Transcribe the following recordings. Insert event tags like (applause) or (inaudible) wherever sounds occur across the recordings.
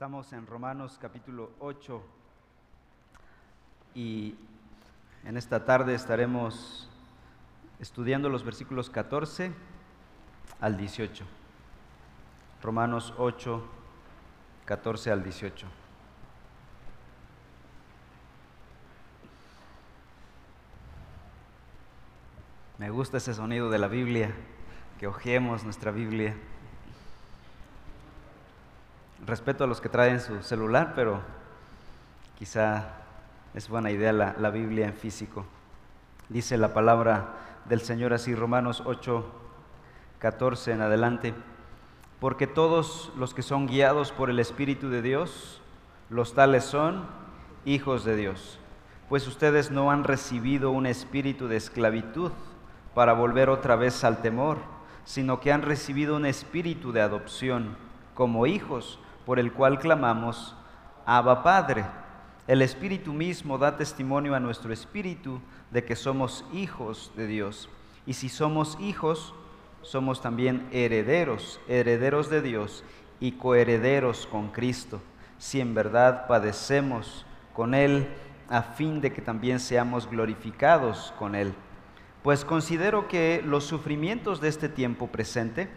Estamos en Romanos capítulo 8 y en esta tarde estaremos estudiando los versículos 14 al 18. Romanos 8, 14 al 18. Me gusta ese sonido de la Biblia, que ojemos nuestra Biblia. Respeto a los que traen su celular, pero quizá es buena idea la, Biblia en físico. Dice la palabra del Señor así, Romanos 8, 14 en adelante. Porque todos los que son guiados por el Espíritu de Dios, los tales son hijos de Dios. Pues ustedes no han recibido un espíritu de esclavitud para volver otra vez al temor, sino que han recibido un espíritu de adopción como hijos por el cual clamamos, Abba Padre. El Espíritu mismo da testimonio a nuestro espíritu de que somos hijos de Dios. Y si somos hijos, somos también herederos, herederos de Dios y coherederos con Cristo, si en verdad padecemos con Él, a fin de que también seamos glorificados con Él. Pues considero que los sufrimientos de este tiempo presente,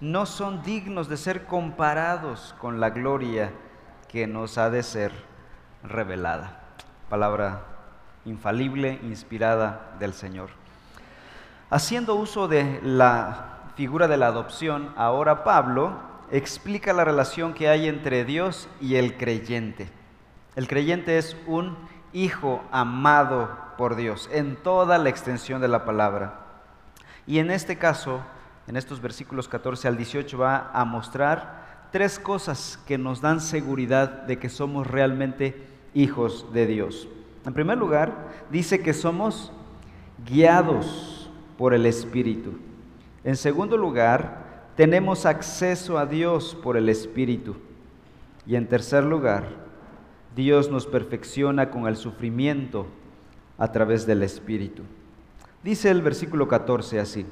no son dignos de ser comparados con la gloria que nos ha de ser revelada. Palabra infalible, inspirada del Señor. Haciendo uso de la figura de la adopción, ahora Pablo explica la relación que hay entre Dios y el creyente. El creyente es un hijo amado por Dios en toda la extensión de la palabra. Y en este caso, en estos versículos 14 al 18 va a mostrar tres cosas que nos dan seguridad de que somos realmente hijos de Dios. En primer lugar, dice que somos guiados por el Espíritu. En segundo lugar, tenemos acceso a Dios por el Espíritu. Y en tercer lugar, Dios nos perfecciona con el sufrimiento a través del Espíritu. Dice el versículo 14 así.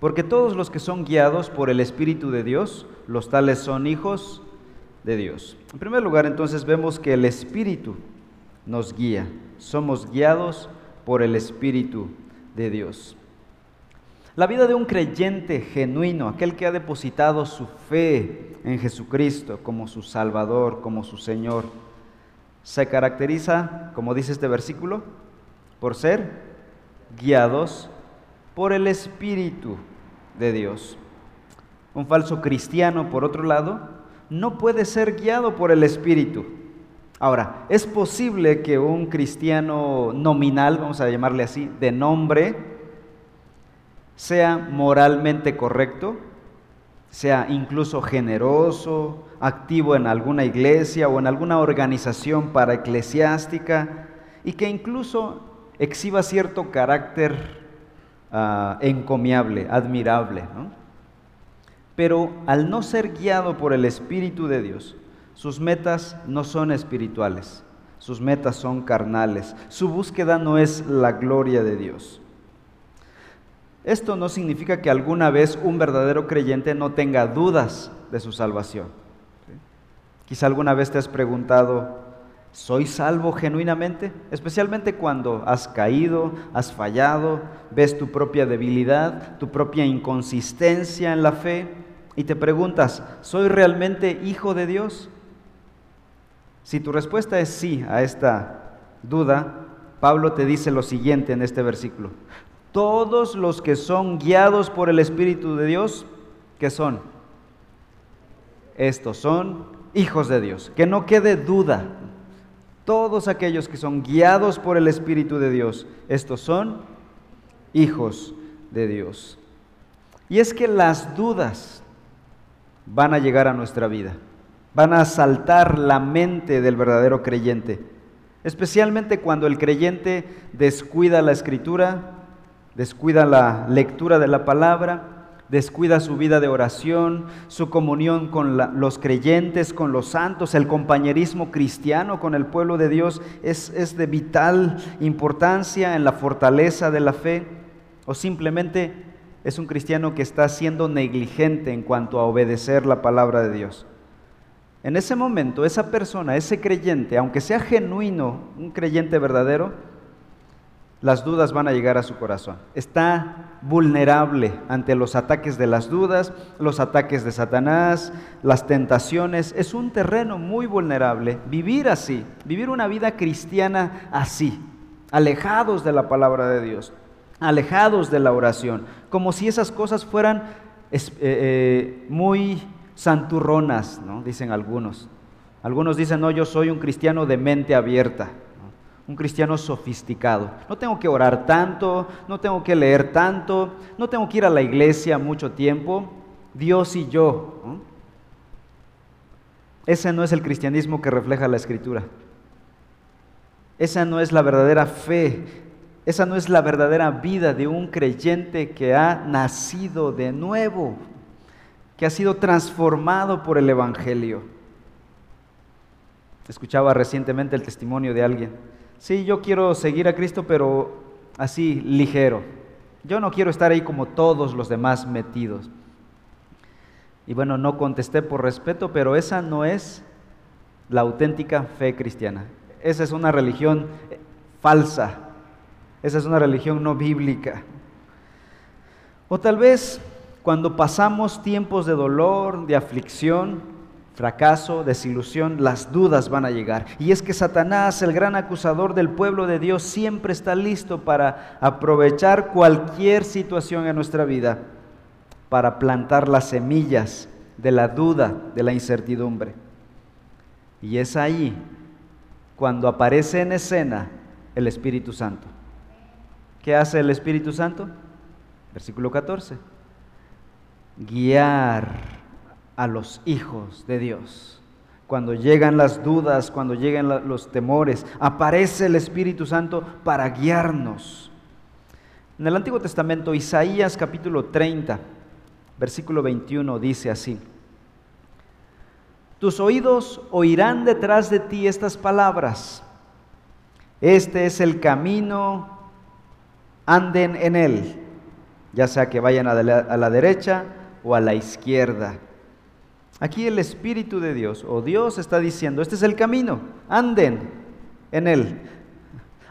Porque todos los que son guiados por el Espíritu de Dios, los tales son hijos de Dios. En primer lugar, entonces vemos que el Espíritu nos guía. Somos guiados por el Espíritu de Dios. La vida de un creyente genuino, aquel que ha depositado su fe en Jesucristo como su Salvador, como su Señor, se caracteriza, como dice este versículo, por ser guiados por el Espíritu de Dios. Un falso cristiano, por otro lado, no puede ser guiado por el Espíritu. Ahora, es posible que un cristiano nominal, vamos a llamarle así, de nombre, sea moralmente correcto, sea incluso generoso, activo en alguna iglesia o en alguna organización para eclesiástica y que incluso exhiba cierto carácter Ah, encomiable, admirable. Pero al no ser guiado por el Espíritu de Dios, sus metas no son espirituales, sus metas son carnales, su búsqueda no es la gloria de Dios. Esto no significa que alguna vez un verdadero creyente no tenga dudas de su salvación. Quizá alguna vez te has preguntado, ¿Soy salvo genuinamente? Especialmente cuando has caído, has fallado, ves tu propia debilidad, tu propia inconsistencia en la fe y te preguntas, ¿soy realmente hijo de Dios? Si tu respuesta es sí a esta duda, Pablo te dice lo siguiente en este versículo. Todos los que son guiados por el Espíritu de Dios, ¿qué son? Estos son hijos de Dios. Que no quede duda todos aquellos que son guiados por el Espíritu de Dios, estos son hijos de Dios. Y es que las dudas van a llegar a nuestra vida, van a asaltar la mente del verdadero creyente, especialmente cuando el creyente descuida la escritura, descuida la lectura de la palabra, descuida su vida de oración, su comunión con los creyentes, con los santos, el compañerismo cristiano con el pueblo de Dios es, es de vital importancia en la fortaleza de la fe, o simplemente es un cristiano que está siendo negligente en cuanto a obedecer la palabra de Dios. en ese momento esa persona, ese creyente, aunque sea genuino, un creyente verdadero, las dudas van a llegar a su corazón. Está vulnerable ante los ataques de las dudas, los ataques de Satanás, las tentaciones. Es un terreno muy vulnerable. Vivir así, vivir una vida cristiana así, alejados de la palabra de Dios, alejados de la oración, como si esas cosas fueran eh, eh, muy santurronas, ¿no? dicen algunos. Algunos dicen, no, yo soy un cristiano de mente abierta, un cristiano sofisticado. No tengo que orar tanto, no tengo que leer tanto, no tengo que ir a la iglesia mucho tiempo, Dios y yo. Ese no es el cristianismo que refleja la escritura. Esa no es la verdadera fe, esa no es la verdadera vida de un creyente que ha nacido de nuevo que ha sido transformado por el Evangelio. Escuchaba recientemente el testimonio de alguien. Sí, yo quiero seguir a Cristo, pero así, ligero. Yo no quiero estar ahí como todos los demás metidos. Y bueno, no contesté por respeto, pero esa no es la auténtica fe cristiana. Esa es una religión falsa. Esa es una religión no bíblica. O tal vez cuando pasamos tiempos de dolor, de aflicción, fracaso, desilusión, las dudas van a llegar. Y es que Satanás, el gran acusador del pueblo de Dios, siempre está listo para aprovechar cualquier situación en nuestra vida, para plantar las semillas de la duda, de la incertidumbre. Y es ahí cuando aparece en escena el Espíritu Santo. ¿Qué hace el Espíritu Santo? Versículo 14 guiar a los hijos de Dios. Cuando llegan las dudas, cuando llegan los temores, aparece el Espíritu Santo para guiarnos. En el Antiguo Testamento, Isaías capítulo 30, versículo 21 dice así, tus oídos oirán detrás de ti estas palabras, este es el camino, anden en él, ya sea que vayan a la, derecha o a la izquierda. Aquí el Espíritu de Dios o Dios está diciendo, este es el camino, anden en él.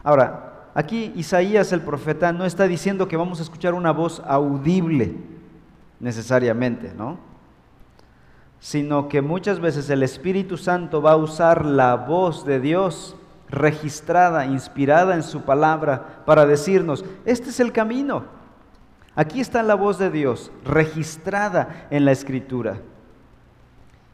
Ahora, aquí Isaías el profeta no está diciendo que vamos a escuchar una voz audible necesariamente, ¿no? Sino que muchas veces el Espíritu Santo va a usar la voz de Dios registrada, inspirada en su palabra, para decirnos, este es el camino, Aquí está la voz de Dios registrada en la escritura.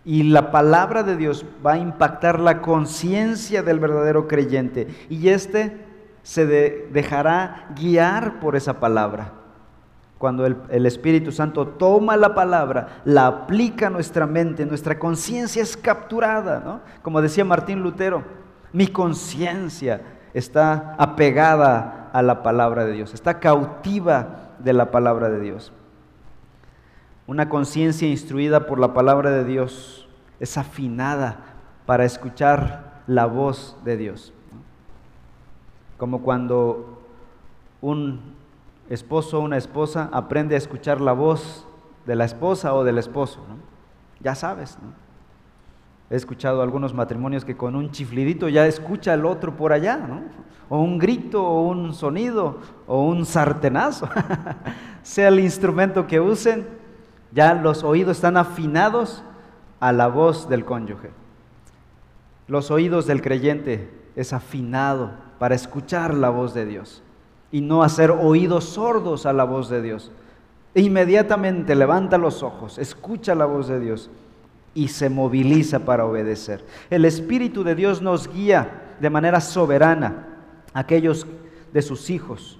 Y la palabra de Dios va a impactar la conciencia del verdadero creyente. Y éste se dejará guiar por esa palabra. Cuando el, el, Espíritu Santo toma la palabra, la aplica a nuestra mente, nuestra conciencia es capturada, ¿no? Como decía Martín Lutero, mi conciencia está apegada a la palabra de Dios, está cautiva de la palabra de Dios. Una conciencia instruida por la palabra de Dios es afinada para escuchar la voz de Dios. Como cuando un esposo o una esposa aprende a escuchar la voz de la esposa o del esposo. Ya sabes. He escuchado algunos matrimonios que con un chiflidito ya escucha al otro por allá, o un grito, o un sonido, o un sartenazo, (laughs) sea el instrumento que usen, ya los oídos están afinados a la voz del cónyuge. Los oídos del creyente es afinado para escuchar la voz de Dios y no hacer oídos sordos a la voz de Dios. E inmediatamente levanta los ojos, escucha la voz de Dios y se moviliza para obedecer. El Espíritu de Dios nos guía de manera soberana aquellos de sus hijos.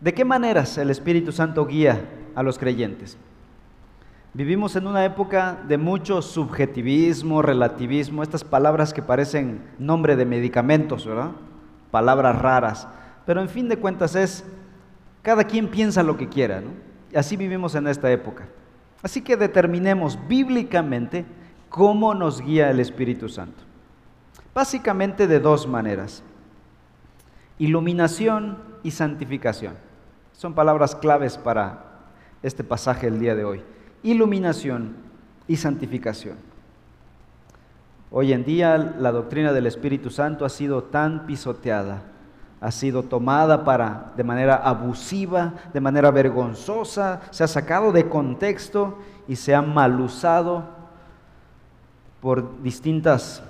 ¿De qué maneras el Espíritu Santo guía a los creyentes? Vivimos en una época de mucho subjetivismo, relativismo, estas palabras que parecen nombre de medicamentos, ¿verdad? Palabras raras. Pero en fin de cuentas es, cada quien piensa lo que quiera, ¿no? Y así vivimos en esta época. Así que determinemos bíblicamente cómo nos guía el Espíritu Santo. Básicamente de dos maneras. Iluminación y santificación. Son palabras claves para este pasaje el día de hoy. Iluminación y santificación. Hoy en día la doctrina del Espíritu Santo ha sido tan pisoteada, ha sido tomada para de manera abusiva, de manera vergonzosa, se ha sacado de contexto y se ha mal usado por distintas,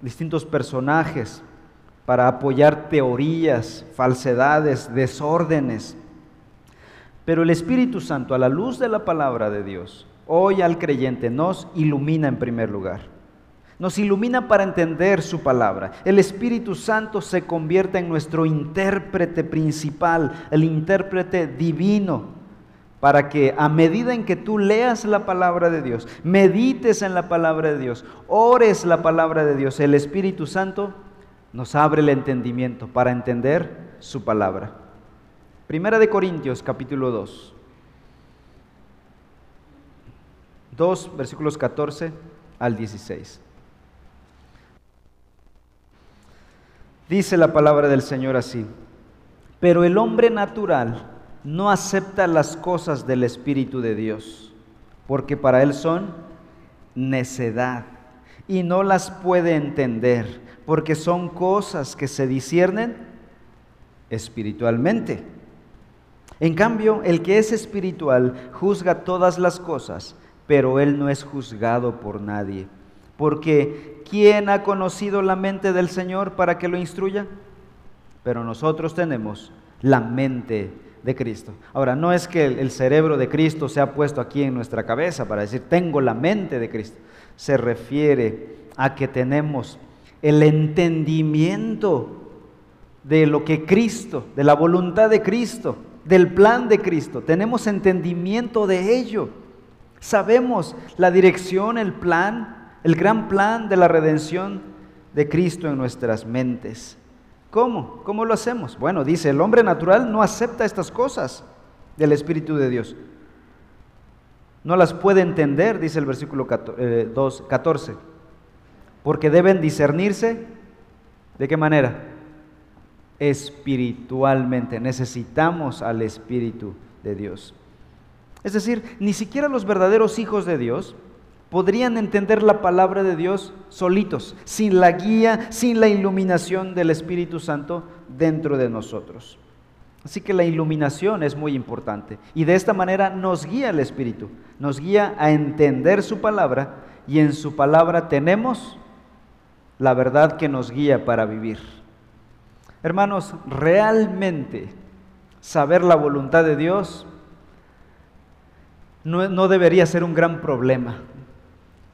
distintos personajes para apoyar teorías, falsedades, desórdenes. Pero el Espíritu Santo, a la luz de la palabra de Dios, hoy al creyente nos ilumina en primer lugar. Nos ilumina para entender su palabra. El Espíritu Santo se convierte en nuestro intérprete principal, el intérprete divino para que a medida en que tú leas la palabra de Dios, medites en la palabra de Dios, ores la palabra de Dios, el Espíritu Santo nos abre el entendimiento para entender su palabra. Primera de Corintios capítulo 2. 2 versículos 14 al 16. Dice la palabra del Señor así, pero el hombre natural no acepta las cosas del Espíritu de Dios, porque para él son necedad y no las puede entender, porque son cosas que se disciernen espiritualmente. En cambio, el que es espiritual juzga todas las cosas, pero él no es juzgado por nadie. Porque ¿quién ha conocido la mente del Señor para que lo instruya? Pero nosotros tenemos la mente de Cristo. Ahora, no es que el cerebro de Cristo se ha puesto aquí en nuestra cabeza para decir, tengo la mente de Cristo. Se refiere a que tenemos el entendimiento de lo que Cristo, de la voluntad de Cristo, del plan de Cristo. Tenemos entendimiento de ello. Sabemos la dirección, el plan, el gran plan de la redención de Cristo en nuestras mentes. ¿Cómo? ¿Cómo lo hacemos? Bueno, dice, el hombre natural no acepta estas cosas del Espíritu de Dios. No las puede entender, dice el versículo 14, eh, porque deben discernirse. ¿De qué manera? Espiritualmente. Necesitamos al Espíritu de Dios. Es decir, ni siquiera los verdaderos hijos de Dios podrían entender la palabra de Dios solitos, sin la guía, sin la iluminación del Espíritu Santo dentro de nosotros. Así que la iluminación es muy importante y de esta manera nos guía el Espíritu, nos guía a entender su palabra y en su palabra tenemos la verdad que nos guía para vivir. Hermanos, realmente saber la voluntad de Dios no, debería ser un gran problema.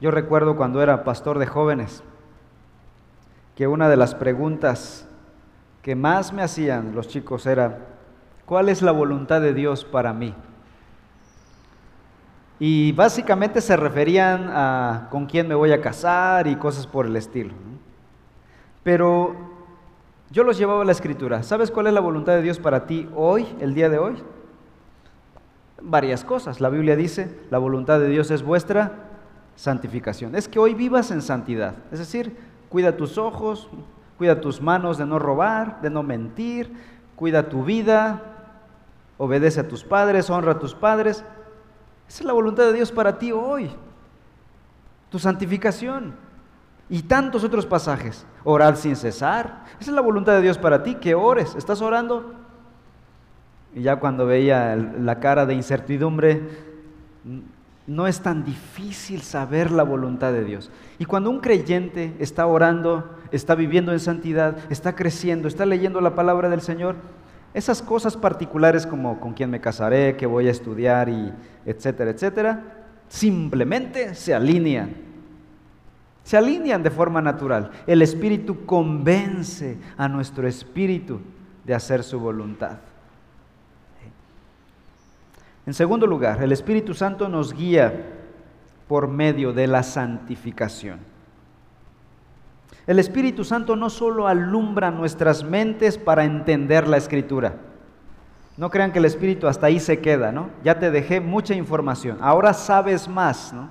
Yo recuerdo cuando era pastor de jóvenes que una de las preguntas que más me hacían los chicos era, ¿cuál es la voluntad de Dios para mí? Y básicamente se referían a con quién me voy a casar y cosas por el estilo. Pero yo los llevaba a la escritura. ¿Sabes cuál es la voluntad de Dios para ti hoy, el día de hoy? Varias cosas. La Biblia dice, la voluntad de Dios es vuestra santificación. Es que hoy vivas en santidad. Es decir, cuida tus ojos, cuida tus manos de no robar, de no mentir, cuida tu vida, obedece a tus padres, honra a tus padres. Esa es la voluntad de Dios para ti hoy. Tu santificación. Y tantos otros pasajes. Orar sin cesar. Esa es la voluntad de Dios para ti, que ores. ¿Estás orando? Y ya cuando veía la cara de incertidumbre, no es tan difícil saber la voluntad de Dios. Y cuando un creyente está orando, está viviendo en santidad, está creciendo, está leyendo la palabra del Señor, esas cosas particulares como con quién me casaré, qué voy a estudiar y etcétera, etcétera, simplemente se alinean. Se alinean de forma natural. El Espíritu convence a nuestro espíritu de hacer su voluntad. En segundo lugar, el Espíritu Santo nos guía por medio de la santificación. El Espíritu Santo no solo alumbra nuestras mentes para entender la escritura. No crean que el Espíritu hasta ahí se queda, ¿no? Ya te dejé mucha información. Ahora sabes más, ¿no?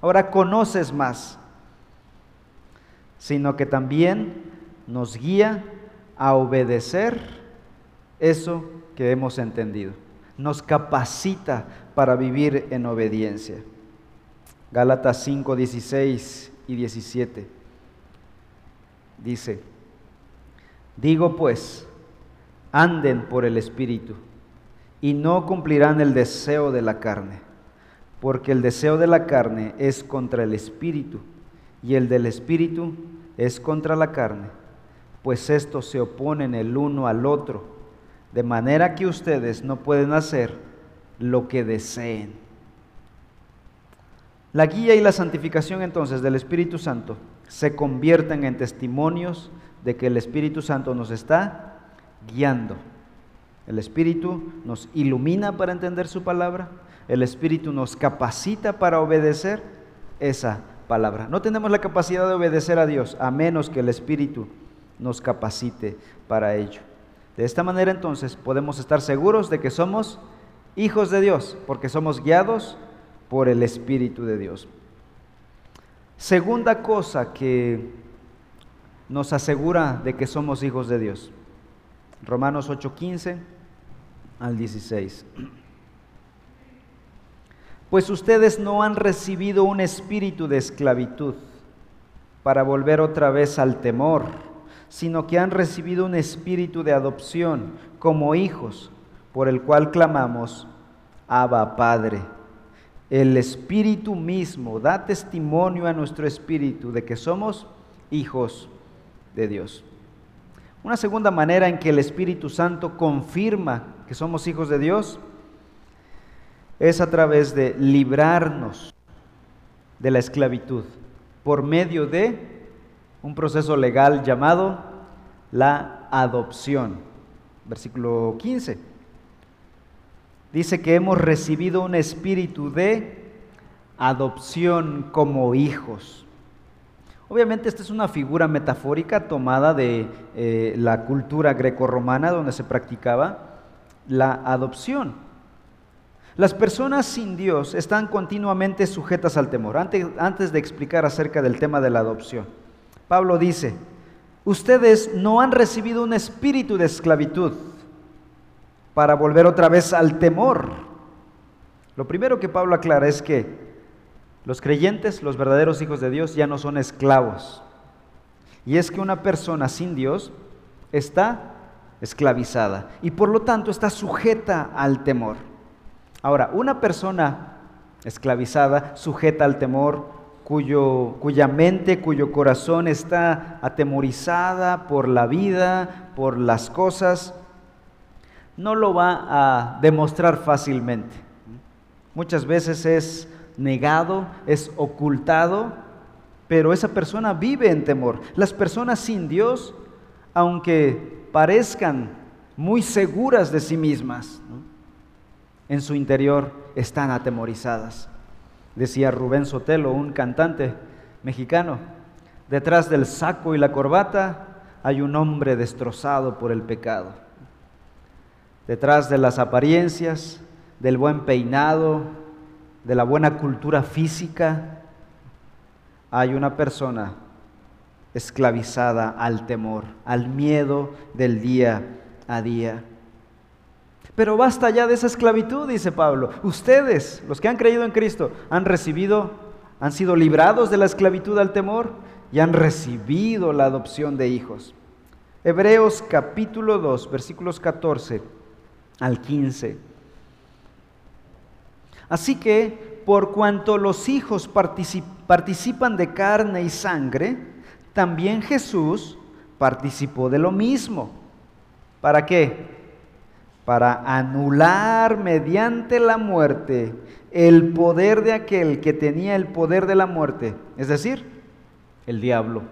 Ahora conoces más. Sino que también nos guía a obedecer eso que hemos entendido nos capacita para vivir en obediencia. Gálatas 5, 16 y 17. dice, digo pues, anden por el Espíritu y no cumplirán el deseo de la carne, porque el deseo de la carne es contra el Espíritu y el del Espíritu es contra la carne, pues estos se oponen el uno al otro, de manera que ustedes no pueden hacer lo que deseen. La guía y la santificación entonces del Espíritu Santo se convierten en testimonios de que el Espíritu Santo nos está guiando. El Espíritu nos ilumina para entender su palabra, el Espíritu nos capacita para obedecer esa palabra. No tenemos la capacidad de obedecer a Dios a menos que el Espíritu nos capacite para ello. De esta manera entonces podemos estar seguros de que somos hijos de Dios, porque somos guiados por el Espíritu de Dios. Segunda cosa que nos asegura de que somos hijos de Dios. Romanos 8:15 al 16. Pues ustedes no han recibido un espíritu de esclavitud para volver otra vez al temor, sino que han recibido un espíritu de adopción como hijos, por el cual clamamos, Abba Padre. El Espíritu mismo da testimonio a nuestro espíritu de que somos hijos de Dios. Una segunda manera en que el Espíritu Santo confirma que somos hijos de Dios es a través de librarnos de la esclavitud por medio de un proceso legal llamado la adopción. Versículo 15. Dice que hemos recibido un espíritu de adopción como hijos. Obviamente esta es una figura metafórica tomada de eh, la cultura grecorromana donde se practicaba la adopción. Las personas sin Dios están continuamente sujetas al temor. Antes, de explicar acerca del tema de la adopción, Pablo dice, ustedes no han recibido un espíritu de esclavitud para volver otra vez al temor. Lo primero que Pablo aclara es que los creyentes, los verdaderos hijos de Dios, ya no son esclavos. Y es que una persona sin Dios está esclavizada y por lo tanto está sujeta al temor. Ahora, una persona esclavizada, sujeta al temor, cuya mente, cuyo corazón está atemorizada por la vida, por las cosas, no lo va a demostrar fácilmente. Muchas veces es negado, es ocultado, pero esa persona vive en temor. Las personas sin Dios, aunque parezcan muy seguras de sí mismas, en su interior están atemorizadas. Decía Rubén Sotelo, un cantante mexicano, detrás del saco y la corbata hay un hombre destrozado por el pecado. Detrás de las apariencias, del buen peinado, de la buena cultura física, hay una persona esclavizada al temor, al miedo del día a día. Pero basta ya de esa esclavitud, dice Pablo. Ustedes, los que han creído en Cristo, han recibido, han sido librados de la esclavitud al temor y han recibido la adopción de hijos. Hebreos capítulo 2, versículos 14 al 15. Así que, por cuanto los hijos participan de carne y sangre, también Jesús participó de lo mismo. ¿Para qué? Para anular mediante la muerte el poder de aquel que tenía el poder de la muerte, es decir, el diablo.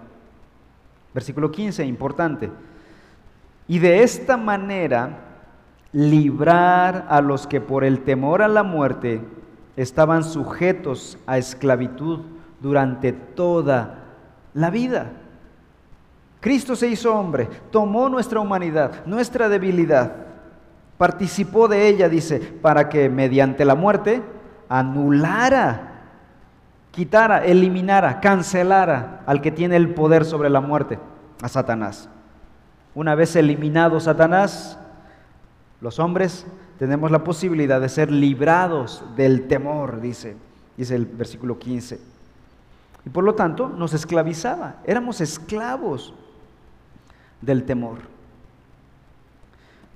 Versículo 15, importante. Y de esta manera librar a los que por el temor a la muerte estaban sujetos a esclavitud durante toda la vida. Cristo se hizo hombre, tomó nuestra humanidad, nuestra debilidad, participó de ella, dice, para que mediante la muerte anulara, quitara, eliminara, cancelara al que tiene el poder sobre la muerte, a Satanás. Una vez eliminado Satanás, los hombres tenemos la posibilidad de ser librados del temor, dice, dice el versículo 15. Y por lo tanto nos esclavizaba, éramos esclavos del temor.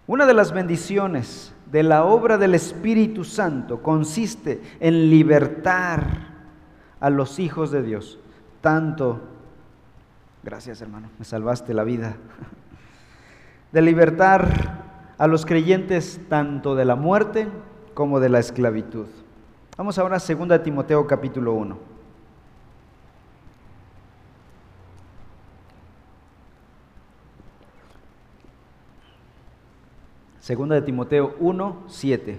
Una de las bendiciones de la obra del Espíritu Santo consiste en libertar a los hijos de Dios, tanto, gracias hermano, me salvaste la vida, (laughs) de libertar a los creyentes tanto de la muerte como de la esclavitud. Vamos ahora a 2 Timoteo capítulo 1. Segunda de Timoteo 1, 7.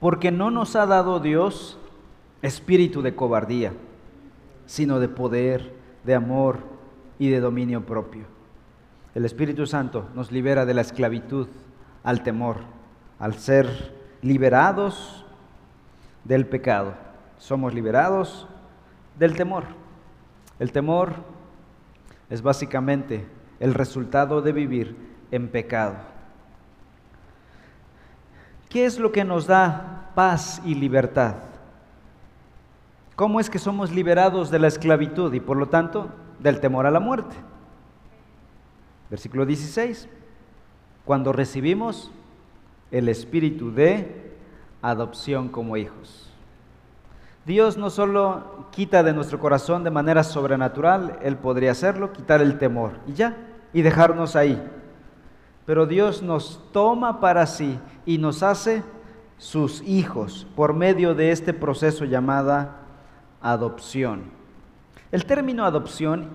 Porque no nos ha dado Dios espíritu de cobardía, sino de poder, de amor y de dominio propio. El Espíritu Santo nos libera de la esclavitud al temor, al ser liberados del pecado. Somos liberados del temor. El temor es básicamente el resultado de vivir en pecado. ¿Qué es lo que nos da paz y libertad? ¿Cómo es que somos liberados de la esclavitud y por lo tanto del temor a la muerte? Versículo 16. Cuando recibimos el espíritu de adopción como hijos. Dios no solo quita de nuestro corazón de manera sobrenatural, Él podría hacerlo, quitar el temor y ya, y dejarnos ahí. Pero Dios nos toma para sí y nos hace sus hijos por medio de este proceso llamada adopción. El término adopción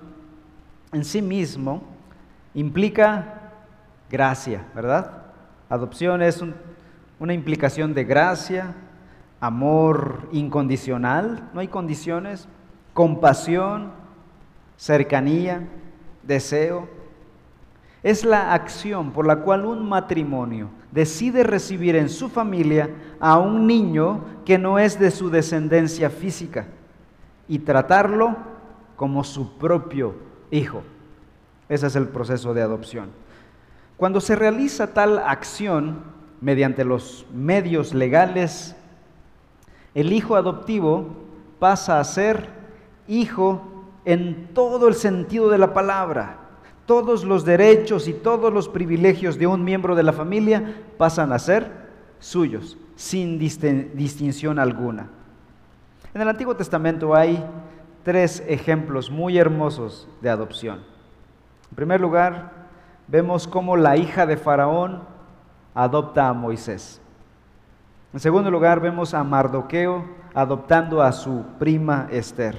en sí mismo implica gracia, ¿verdad? Adopción es una implicación de gracia, amor incondicional, no hay condiciones, compasión, cercanía, deseo es la acción por la cual un matrimonio decide recibir en su familia a un niño que no es de su descendencia física y tratarlo como su propio hijo. Ese es el proceso de adopción. Cuando se realiza tal acción mediante los medios legales, el hijo adoptivo pasa a ser hijo en todo el sentido de la palabra todos los derechos y todos los privilegios de un miembro de la familia pasan a ser suyos, sin distinción alguna. En el Antiguo Testamento hay tres ejemplos muy hermosos de adopción. En primer lugar, vemos cómo la hija de Faraón adopta a Moisés. En segundo lugar, vemos a Mardoqueo adoptando a su prima Esther.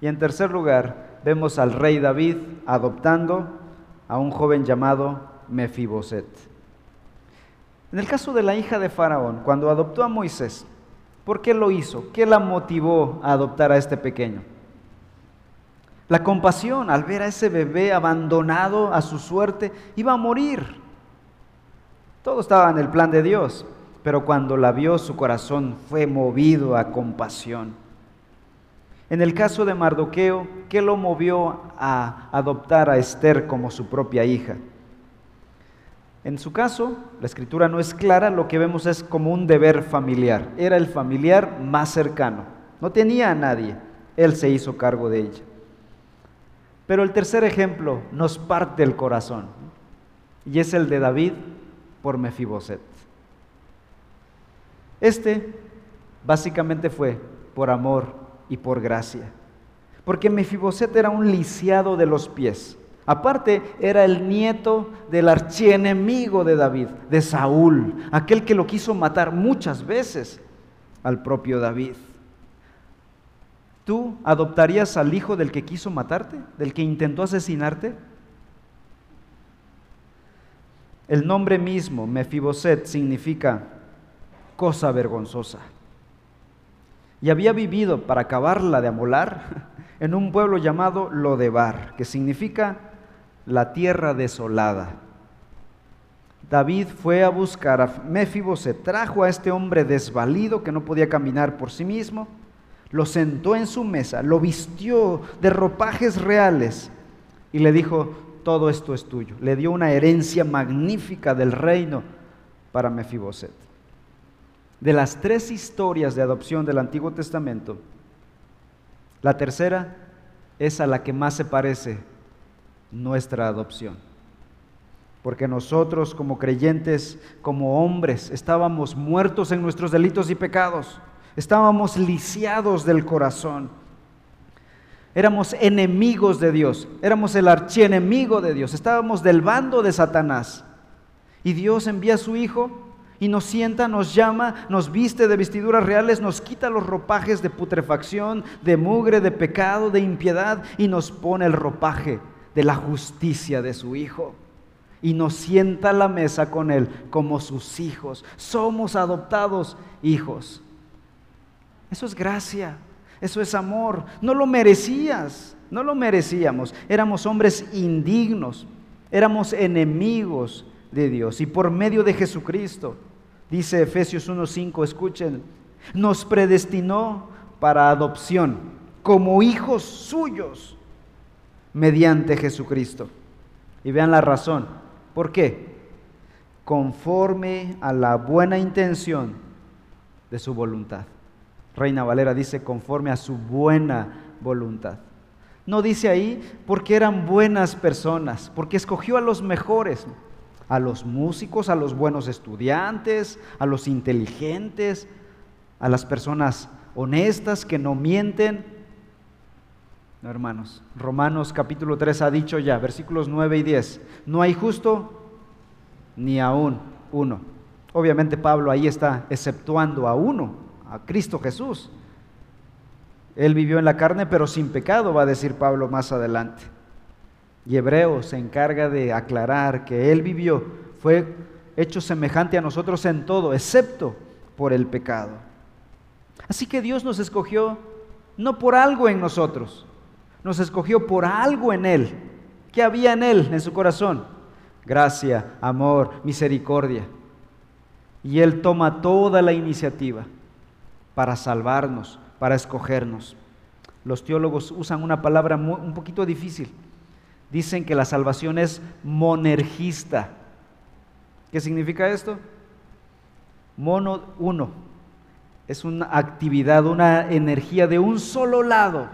Y en tercer lugar, vemos al rey David adoptando a un joven llamado Mefiboset. En el caso de la hija de Faraón, cuando adoptó a Moisés, ¿por qué lo hizo? ¿Qué la motivó a adoptar a este pequeño? La compasión al ver a ese bebé abandonado a su suerte, iba a morir. Todo estaba en el plan de Dios, pero cuando la vio su corazón fue movido a compasión. En el caso de Mardoqueo, ¿qué lo movió a adoptar a Esther como su propia hija? En su caso, la escritura no es clara, lo que vemos es como un deber familiar. Era el familiar más cercano. No tenía a nadie. Él se hizo cargo de ella. Pero el tercer ejemplo nos parte el corazón. Y es el de David por Mefiboset. Este básicamente fue por amor y por gracia. Porque Mefiboset era un lisiado de los pies. Aparte, era el nieto del archienemigo de David, de Saúl, aquel que lo quiso matar muchas veces al propio David. ¿Tú adoptarías al hijo del que quiso matarte, del que intentó asesinarte? El nombre mismo, Mefiboset, significa cosa vergonzosa y había vivido para acabarla de amolar (laughs) en un pueblo llamado Lodebar, que significa la tierra desolada. David fue a buscar a se trajo a este hombre desvalido que no podía caminar por sí mismo, lo sentó en su mesa, lo vistió de ropajes reales y le dijo, todo esto es tuyo. Le dio una herencia magnífica del reino para Mefiboset. De las tres historias de adopción del Antiguo Testamento, la tercera es a la que más se parece nuestra adopción. Porque nosotros como creyentes, como hombres, estábamos muertos en nuestros delitos y pecados. Estábamos lisiados del corazón. Éramos enemigos de Dios. Éramos el archienemigo de Dios. Estábamos del bando de Satanás. Y Dios envía a su Hijo y nos sienta, nos llama, nos viste de vestiduras reales, nos quita los ropajes de putrefacción, de mugre, de pecado, de impiedad y nos pone el ropaje de la justicia de su Hijo. Y nos sienta a la mesa con Él como sus hijos. Somos adoptados hijos. Eso es gracia, eso es amor. No lo merecías, no lo merecíamos. Éramos hombres indignos, éramos enemigos de Dios. Y por medio de Jesucristo, dice Efesios 1.5, escuchen, nos predestinó para adopción como hijos suyos mediante Jesucristo. Y vean la razón. ¿Por qué? Conforme a la buena intención de su voluntad. Reina Valera dice conforme a su buena voluntad. No dice ahí porque eran buenas personas, porque escogió a los mejores, a los músicos, a los buenos estudiantes, a los inteligentes, a las personas honestas que no mienten. No, hermanos, Romanos capítulo 3 ha dicho ya, versículos 9 y 10, no hay justo ni aún uno. Obviamente Pablo ahí está exceptuando a uno, a Cristo Jesús. Él vivió en la carne, pero sin pecado, va a decir Pablo más adelante. Y Hebreo se encarga de aclarar que Él vivió, fue hecho semejante a nosotros en todo, excepto por el pecado. Así que Dios nos escogió no por algo en nosotros, nos escogió por algo en Él. ¿Qué había en Él, en su corazón? Gracia, amor, misericordia. Y Él toma toda la iniciativa para salvarnos, para escogernos. Los teólogos usan una palabra un poquito difícil. Dicen que la salvación es monergista. ¿Qué significa esto? Mono, uno. Es una actividad, una energía de un solo lado.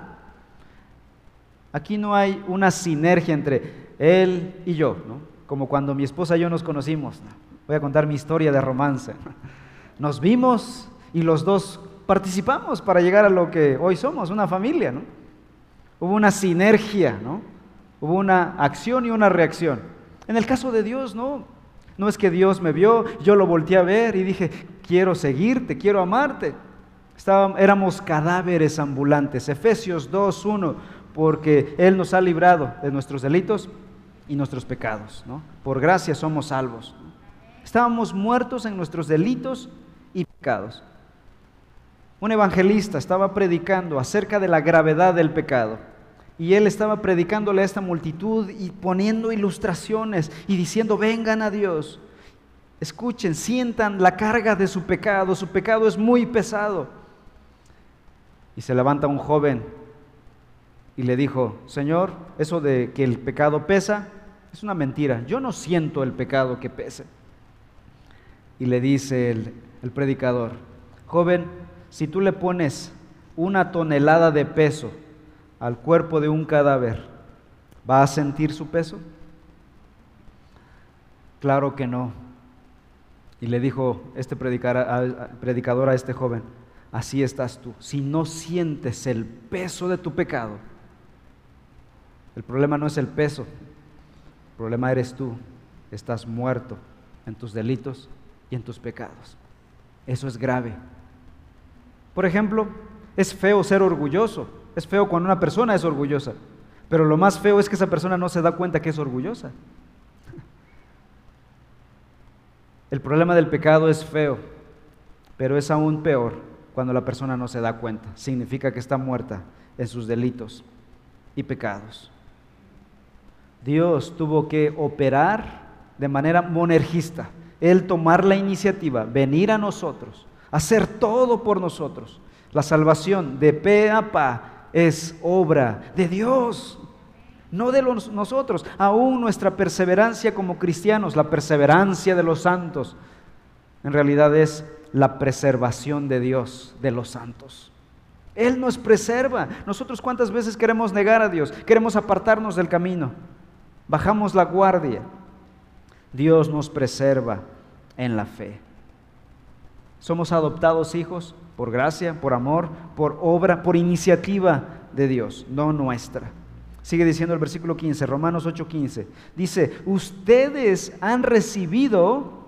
Aquí no hay una sinergia entre él y yo, ¿no? como cuando mi esposa y yo nos conocimos. Voy a contar mi historia de romance. Nos vimos y los dos participamos para llegar a lo que hoy somos, una familia, ¿no? Hubo una sinergia, ¿no? Hubo una acción y una reacción. En el caso de Dios, no. No es que Dios me vio, yo lo volteé a ver y dije, quiero seguirte, quiero amarte. Estábamos, éramos cadáveres ambulantes. Efesios 2.1, porque Él nos ha librado de nuestros delitos y nuestros pecados. ¿no? Por gracia somos salvos. Estábamos muertos en nuestros delitos y pecados un evangelista estaba predicando acerca de la gravedad del pecado. Y él estaba predicándole a esta multitud y poniendo ilustraciones y diciendo, vengan a Dios. Escuchen, sientan la carga de su pecado. Su pecado es muy pesado. Y se levanta un joven y le dijo, Señor, eso de que el pecado pesa es una mentira. Yo no siento el pecado que pese. Y le dice el, el predicador, joven, si tú le pones una tonelada de peso al cuerpo de un cadáver, ¿va a sentir su peso? Claro que no. Y le dijo este predicador a este joven, así estás tú. Si no sientes el peso de tu pecado, el problema no es el peso, el problema eres tú. Estás muerto en tus delitos y en tus pecados. Eso es grave. Por ejemplo, es feo ser orgulloso. Es feo cuando una persona es orgullosa. Pero lo más feo es que esa persona no se da cuenta que es orgullosa. El problema del pecado es feo, pero es aún peor cuando la persona no se da cuenta. Significa que está muerta en sus delitos y pecados. Dios tuvo que operar de manera monergista, Él tomar la iniciativa, venir a nosotros hacer todo por nosotros. La salvación de pe a pa es obra de Dios, no de los, nosotros. Aún nuestra perseverancia como cristianos, la perseverancia de los santos, en realidad es la preservación de Dios, de los santos. Él nos preserva. Nosotros cuántas veces queremos negar a Dios, queremos apartarnos del camino, bajamos la guardia. Dios nos preserva en la fe. Somos adoptados hijos por gracia, por amor, por obra, por iniciativa de Dios, no nuestra. Sigue diciendo el versículo 15, Romanos 8:15. Dice, ustedes han recibido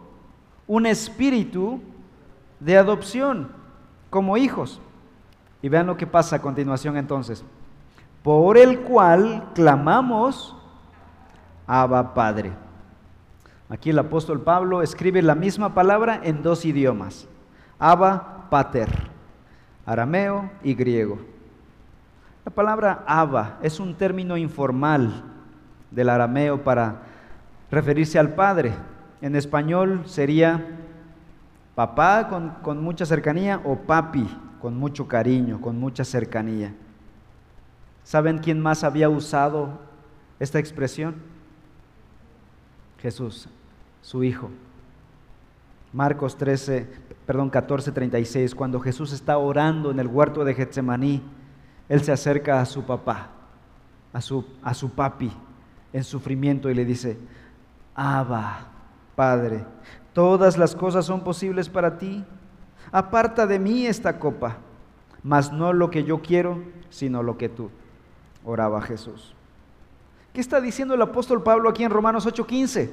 un espíritu de adopción como hijos. Y vean lo que pasa a continuación entonces. Por el cual clamamos, Abba Padre. Aquí el apóstol Pablo escribe la misma palabra en dos idiomas. Abba Pater, arameo y griego. La palabra Abba es un término informal del arameo para referirse al Padre. En español sería papá con, con, mucha cercanía o papi con mucho cariño, con mucha cercanía. ¿Saben quién más había usado esta expresión? Jesús, su Hijo. Marcos 13, perdón, 14, 36, cuando Jesús está orando en el huerto de Getsemaní, él se acerca a su papá, a su, a su papi en sufrimiento y le dice, Abba, Padre, todas las cosas son posibles para ti. Aparta de mí esta copa, mas no lo que yo quiero, sino lo que tú. Oraba Jesús. ¿Qué está diciendo el apóstol Pablo aquí en Romanos 8:15?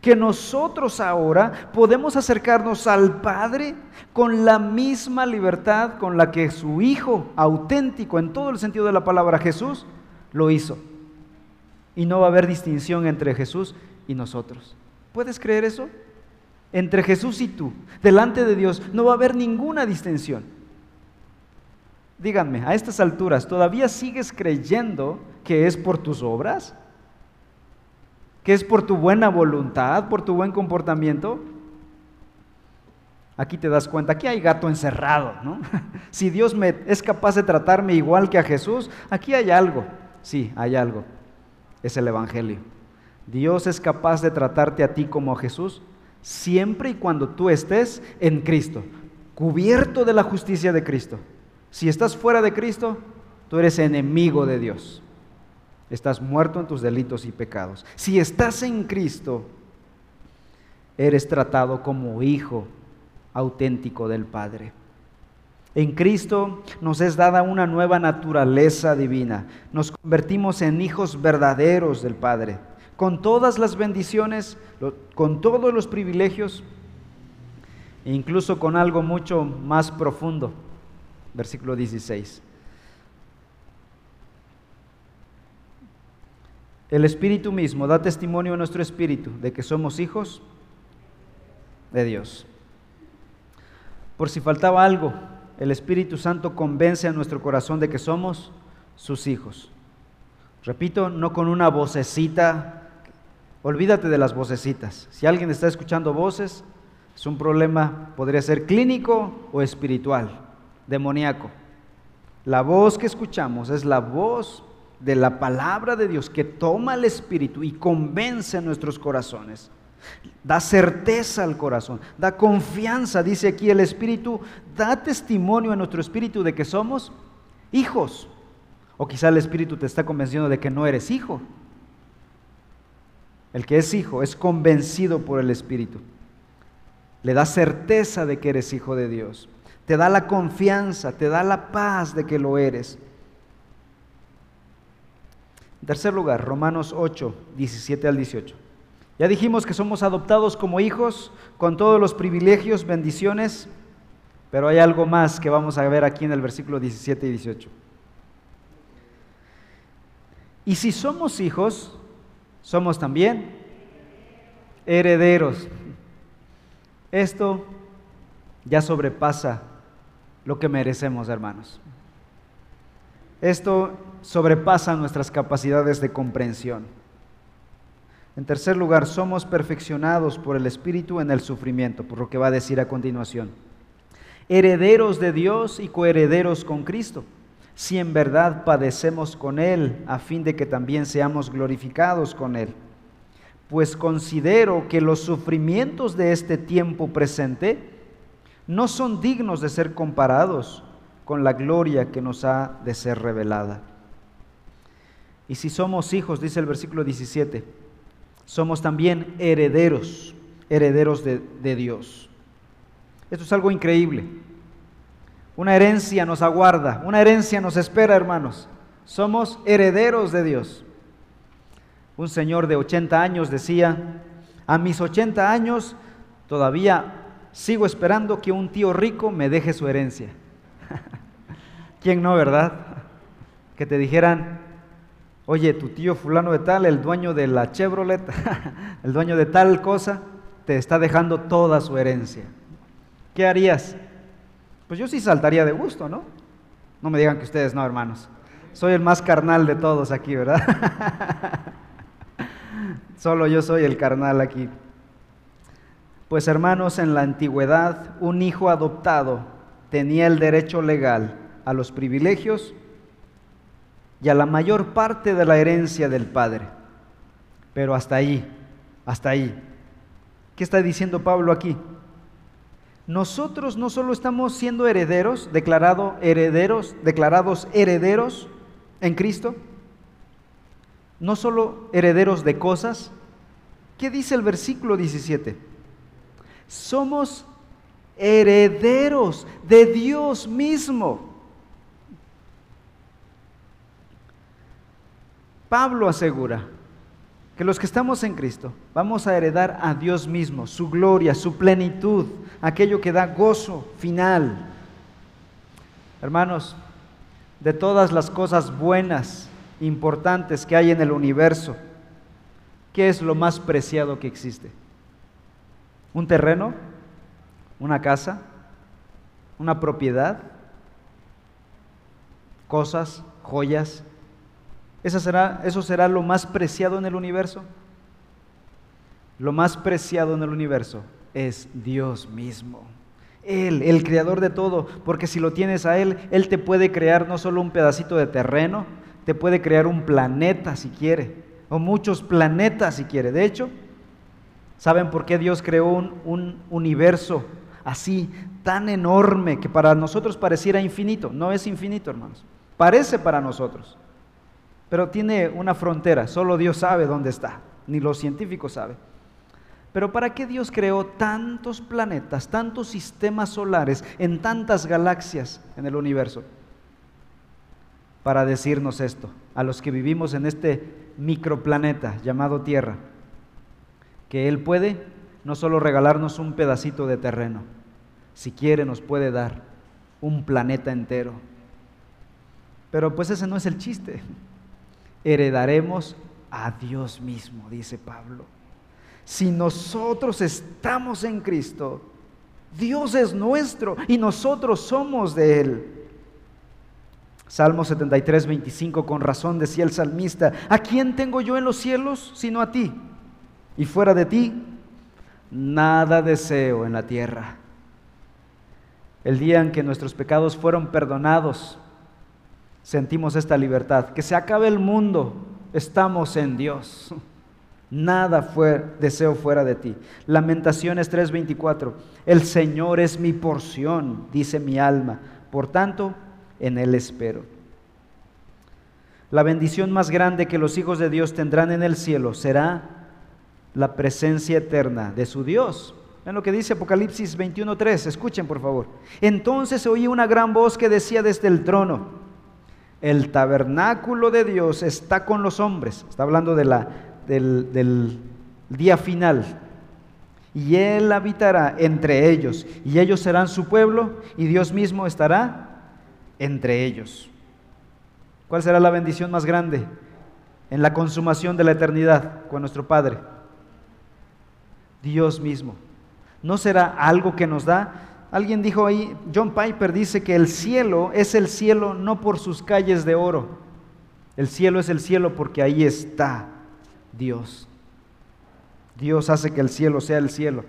Que nosotros ahora podemos acercarnos al Padre con la misma libertad con la que su Hijo auténtico en todo el sentido de la palabra Jesús lo hizo. Y no va a haber distinción entre Jesús y nosotros. ¿Puedes creer eso? Entre Jesús y tú, delante de Dios, no va a haber ninguna distinción. Díganme, a estas alturas, ¿todavía sigues creyendo que es por tus obras? Que es por tu buena voluntad, por tu buen comportamiento, aquí te das cuenta, aquí hay gato encerrado, ¿no? (laughs) Si Dios me, es capaz de tratarme igual que a Jesús, aquí hay algo, sí, hay algo, es el Evangelio. Dios es capaz de tratarte a ti como a Jesús siempre y cuando tú estés en Cristo, cubierto de la justicia de Cristo. Si estás fuera de Cristo, tú eres enemigo de Dios. Estás muerto en tus delitos y pecados. Si estás en Cristo, eres tratado como hijo auténtico del Padre. En Cristo nos es dada una nueva naturaleza divina. Nos convertimos en hijos verdaderos del Padre, con todas las bendiciones, con todos los privilegios, e incluso con algo mucho más profundo. Versículo 16. El Espíritu mismo da testimonio a nuestro espíritu de que somos hijos de Dios. Por si faltaba algo, el Espíritu Santo convence a nuestro corazón de que somos sus hijos. Repito, no con una vocecita. Olvídate de las vocecitas. Si alguien está escuchando voces, es un problema, podría ser clínico o espiritual, demoníaco. La voz que escuchamos es la voz de la palabra de Dios que toma el Espíritu y convence nuestros corazones. Da certeza al corazón, da confianza, dice aquí el Espíritu, da testimonio a nuestro Espíritu de que somos hijos. O quizá el Espíritu te está convenciendo de que no eres hijo. El que es hijo es convencido por el Espíritu. Le da certeza de que eres hijo de Dios. Te da la confianza, te da la paz de que lo eres. En tercer lugar, Romanos 8, 17 al 18. Ya dijimos que somos adoptados como hijos con todos los privilegios, bendiciones, pero hay algo más que vamos a ver aquí en el versículo 17 y 18. Y si somos hijos, somos también herederos. Esto ya sobrepasa lo que merecemos, hermanos. Esto sobrepasa nuestras capacidades de comprensión. En tercer lugar, somos perfeccionados por el Espíritu en el sufrimiento, por lo que va a decir a continuación. Herederos de Dios y coherederos con Cristo, si en verdad padecemos con Él, a fin de que también seamos glorificados con Él. Pues considero que los sufrimientos de este tiempo presente no son dignos de ser comparados con la gloria que nos ha de ser revelada. Y si somos hijos, dice el versículo 17, somos también herederos, herederos de, Dios. Esto es algo increíble. Una herencia nos aguarda, una herencia nos espera, hermanos. Somos herederos de Dios. Un señor de 80 años decía, a mis 80 años todavía sigo esperando que un tío rico me deje su herencia. (laughs) ¿Quién no, verdad? Que te dijeran, oye, tu tío fulano de tal, el dueño de la Chevrolet, (laughs) el dueño de tal cosa, te está dejando toda su herencia. ¿Qué harías? Pues yo sí saltaría de gusto, ¿no? No me digan que ustedes no, hermanos. Soy el más carnal de todos aquí, ¿verdad? (laughs) Solo yo soy el carnal aquí. Pues hermanos, en la antigüedad un hijo adoptado tenía el derecho legal a los privilegios y a la mayor parte de la herencia del padre. Pero hasta ahí, hasta ahí. ¿Qué está diciendo Pablo aquí? Nosotros no solo estamos siendo herederos, declarado herederos, declarados herederos en Cristo, no solo herederos de cosas. ¿Qué dice el versículo 17? Somos herederos de Dios mismo. Pablo asegura que los que estamos en Cristo vamos a heredar a Dios mismo, su gloria, su plenitud, aquello que da gozo final. Hermanos, de todas las cosas buenas, importantes que hay en el universo, ¿qué es lo más preciado que existe? ¿Un terreno? ¿Una casa? ¿Una propiedad? ¿Cosas? ¿Joyas? ¿Eso será, ¿Eso será lo más preciado en el universo? Lo más preciado en el universo es Dios mismo. Él, el creador de todo, porque si lo tienes a Él, Él te puede crear no solo un pedacito de terreno, te puede crear un planeta si quiere, o muchos planetas si quiere. De hecho, ¿saben por qué Dios creó un, un universo así, tan enorme, que para nosotros pareciera infinito? No es infinito, hermanos. Parece para nosotros, pero tiene una frontera, solo Dios sabe dónde está, ni los científicos saben. Pero ¿para qué Dios creó tantos planetas, tantos sistemas solares, en tantas galaxias en el universo? Para decirnos esto, a los que vivimos en este microplaneta llamado Tierra, que Él puede no solo regalarnos un pedacito de terreno, si quiere nos puede dar un planeta entero. Pero pues ese no es el chiste. Heredaremos a Dios mismo, dice Pablo si nosotros estamos en Cristo, Dios es nuestro y nosotros somos de Él. Salmo 73, 25, con razón decía el salmista, ¿a quién tengo yo en los cielos sino a ti? Y fuera de ti, nada deseo en la tierra. El día en que nuestros pecados fueron perdonados, sentimos esta libertad. Que se acabe el mundo, estamos en Dios. Nada fue deseo fuera de ti. Lamentaciones 3:24. El Señor es mi porción, dice mi alma. Por tanto, en Él espero. La bendición más grande que los hijos de Dios tendrán en el cielo será la presencia eterna de su Dios. En lo que dice Apocalipsis 21:3, escuchen por favor. Entonces oí una gran voz que decía desde el trono, el tabernáculo de Dios está con los hombres. Está hablando de la del, día final. Y Él habitará entre ellos, y ellos serán su pueblo, y Dios mismo estará entre ellos. ¿Cuál será la bendición más grande en la consumación de la eternidad con nuestro Padre? Dios mismo. ¿No será algo que nos da? Alguien dijo ahí, John Piper dice que el cielo es el cielo no por sus calles de oro. El cielo es el cielo porque ahí está Dios. Dios hace que el cielo sea el cielo.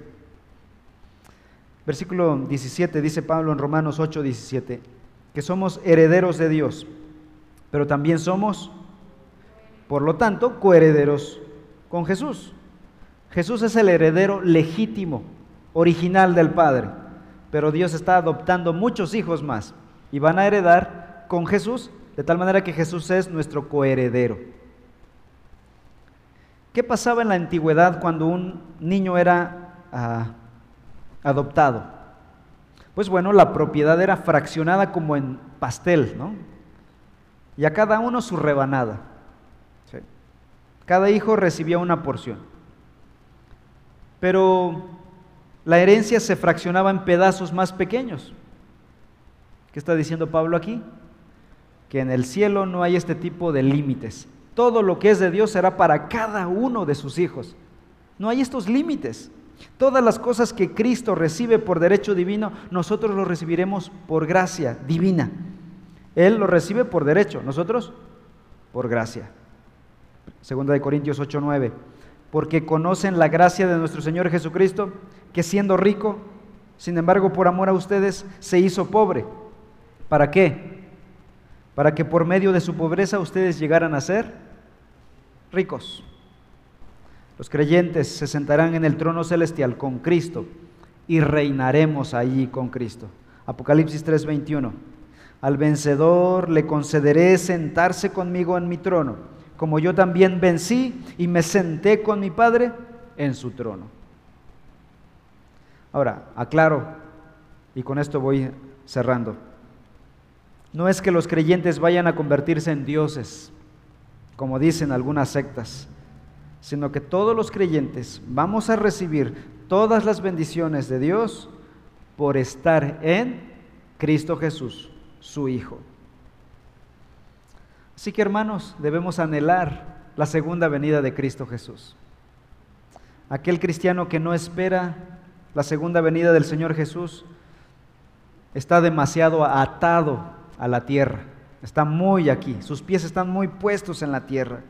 Versículo 17 dice Pablo en Romanos 8, 17, que somos herederos de Dios, pero también somos, por lo tanto, coherederos con Jesús. Jesús es el heredero legítimo, original del Padre, pero Dios está adoptando muchos hijos más. y van a heredar con Jesús, de tal manera que Jesús es nuestro coheredero. ¿Qué pasaba en la antigüedad cuando un niño era ah, adoptado? Pues bueno, la propiedad era fraccionada como en pastel, ¿no? Y a cada uno su rebanada. Cada hijo recibía una porción. Pero la herencia se fraccionaba en pedazos más pequeños. ¿Qué está diciendo Pablo aquí? Que en el cielo no hay este tipo de límites. Todo lo que es de Dios será para cada uno de sus hijos. No hay estos límites. Todas las cosas que Cristo recibe por derecho divino, nosotros lo recibiremos por gracia divina. Él lo recibe por derecho, nosotros por gracia. Segunda de Corintios 8:9. Porque conocen la gracia de nuestro Señor Jesucristo, que siendo rico, sin embargo por amor a ustedes, se hizo pobre. ¿Para qué? Para que por medio de su pobreza ustedes llegaran a ser ricos. Los creyentes se sentarán en el trono celestial con Cristo y reinaremos allí con Cristo. Apocalipsis 3:21. Al vencedor le concederé sentarse conmigo en mi trono, como yo también vencí y me senté con mi Padre en su trono. Ahora, aclaro, y con esto voy cerrando. No es que los creyentes vayan a convertirse en dioses, como dicen algunas sectas, sino que todos los creyentes vamos a recibir todas las bendiciones de Dios por estar en Cristo Jesús, su Hijo. Así que hermanos, debemos anhelar la segunda venida de Cristo Jesús. Aquel cristiano que no espera la segunda venida del Señor Jesús está demasiado atado a la tierra. Está muy aquí, sus pies están muy puestos en la tierra.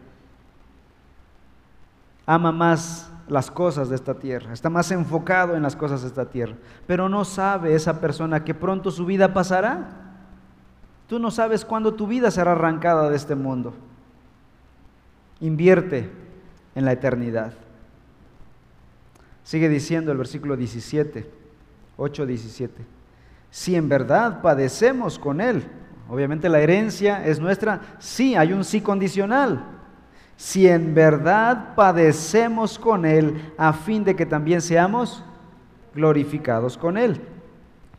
Ama más las cosas de esta tierra, está más enfocado en las cosas de esta tierra, pero no sabe esa persona que pronto su vida pasará. Tú no sabes cuándo tu vida será arrancada de este mundo. Invierte en la eternidad. Sigue diciendo el versículo 17, 8, 17. Si en verdad padecemos con Él, Obviamente la herencia es nuestra. Sí, hay un sí condicional. Si en verdad padecemos con Él a fin de que también seamos glorificados con Él.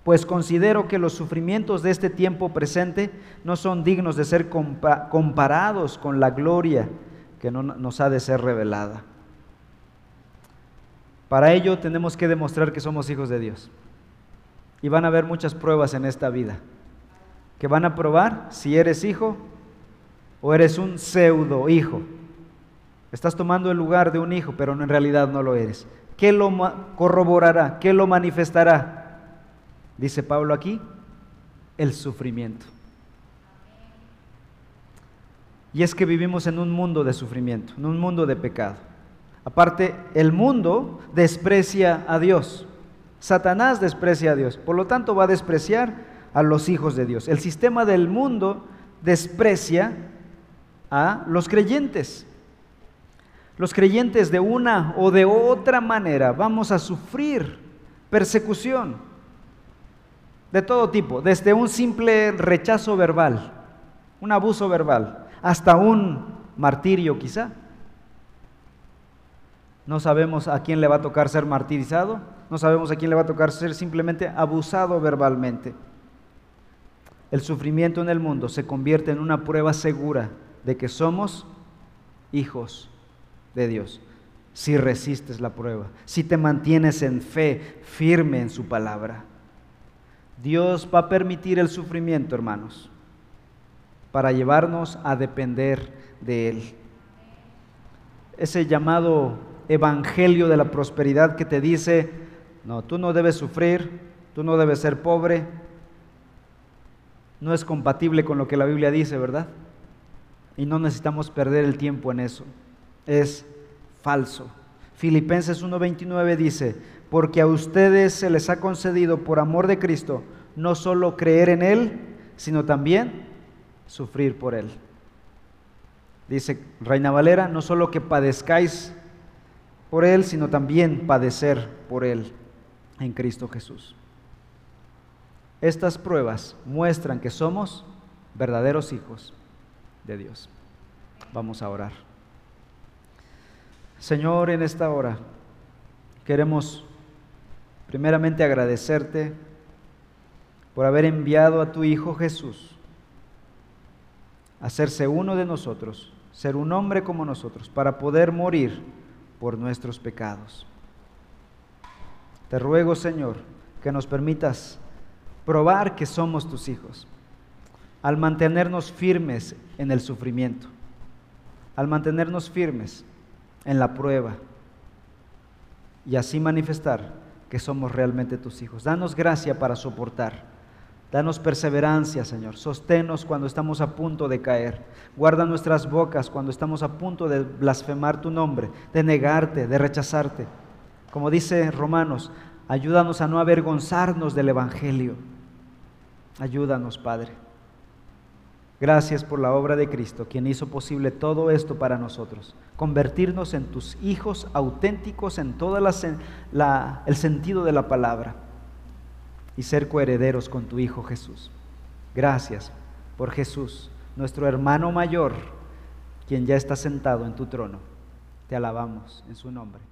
Pues considero que los sufrimientos de este tiempo presente no son dignos de ser comparados con la gloria que nos ha de ser revelada. Para ello tenemos que demostrar que somos hijos de Dios. Y van a haber muchas pruebas en esta vida que van a probar si eres hijo o eres un pseudo hijo. Estás tomando el lugar de un hijo, pero en realidad no lo eres. ¿Qué lo corroborará? ¿Qué lo manifestará? Dice Pablo aquí, el sufrimiento. Y es que vivimos en un mundo de sufrimiento, en un mundo de pecado. Aparte, el mundo desprecia a Dios. Satanás desprecia a Dios. Por lo tanto, va a despreciar a los hijos de Dios. El sistema del mundo desprecia a los creyentes. Los creyentes de una o de otra manera vamos a sufrir persecución de todo tipo, desde un simple rechazo verbal, un abuso verbal, hasta un martirio quizá. No sabemos a quién le va a tocar ser martirizado, no sabemos a quién le va a tocar ser simplemente abusado verbalmente el sufrimiento en el mundo se convierte en una prueba segura de que somos hijos de Dios. Si resistes la prueba, si te mantienes en fe, firme en su palabra. Dios va a permitir el sufrimiento, hermanos, para llevarnos a depender de Él. Ese llamado evangelio de la prosperidad que te dice, no, tú no debes sufrir, tú no debes ser pobre, no es compatible con lo que la Biblia dice, ¿verdad? Y no necesitamos perder el tiempo en eso. Es falso. Filipenses 1:29 dice, porque a ustedes se les ha concedido por amor de Cristo no solo creer en Él, sino también sufrir por Él. Dice Reina Valera, no solo que padezcáis por Él, sino también padecer por Él en Cristo Jesús. Estas pruebas muestran que somos verdaderos hijos de Dios. Vamos a orar. Señor, en esta hora queremos primeramente agradecerte por haber enviado a tu Hijo Jesús a hacerse uno de nosotros, ser un hombre como nosotros, para poder morir por nuestros pecados. Te ruego, Señor, que nos permitas probar que somos tus hijos, al mantenernos firmes en el sufrimiento, al mantenernos firmes en la prueba y así manifestar que somos realmente tus hijos. Danos gracia para soportar. Danos perseverancia, Señor. Sosténos cuando estamos a punto de caer. Guarda nuestras bocas cuando estamos a punto de blasfemar tu nombre, de negarte, de rechazarte. Como dice Romanos, ayúdanos a no avergonzarnos del Evangelio. Ayúdanos, Padre. Gracias por la obra de Cristo, quien hizo posible todo esto para nosotros. Convertirnos en tus hijos auténticos en todo el sentido de la palabra y ser coherederos con tu Hijo Jesús. Gracias por Jesús, nuestro hermano mayor, quien ya está sentado en tu trono. Te alabamos en su nombre.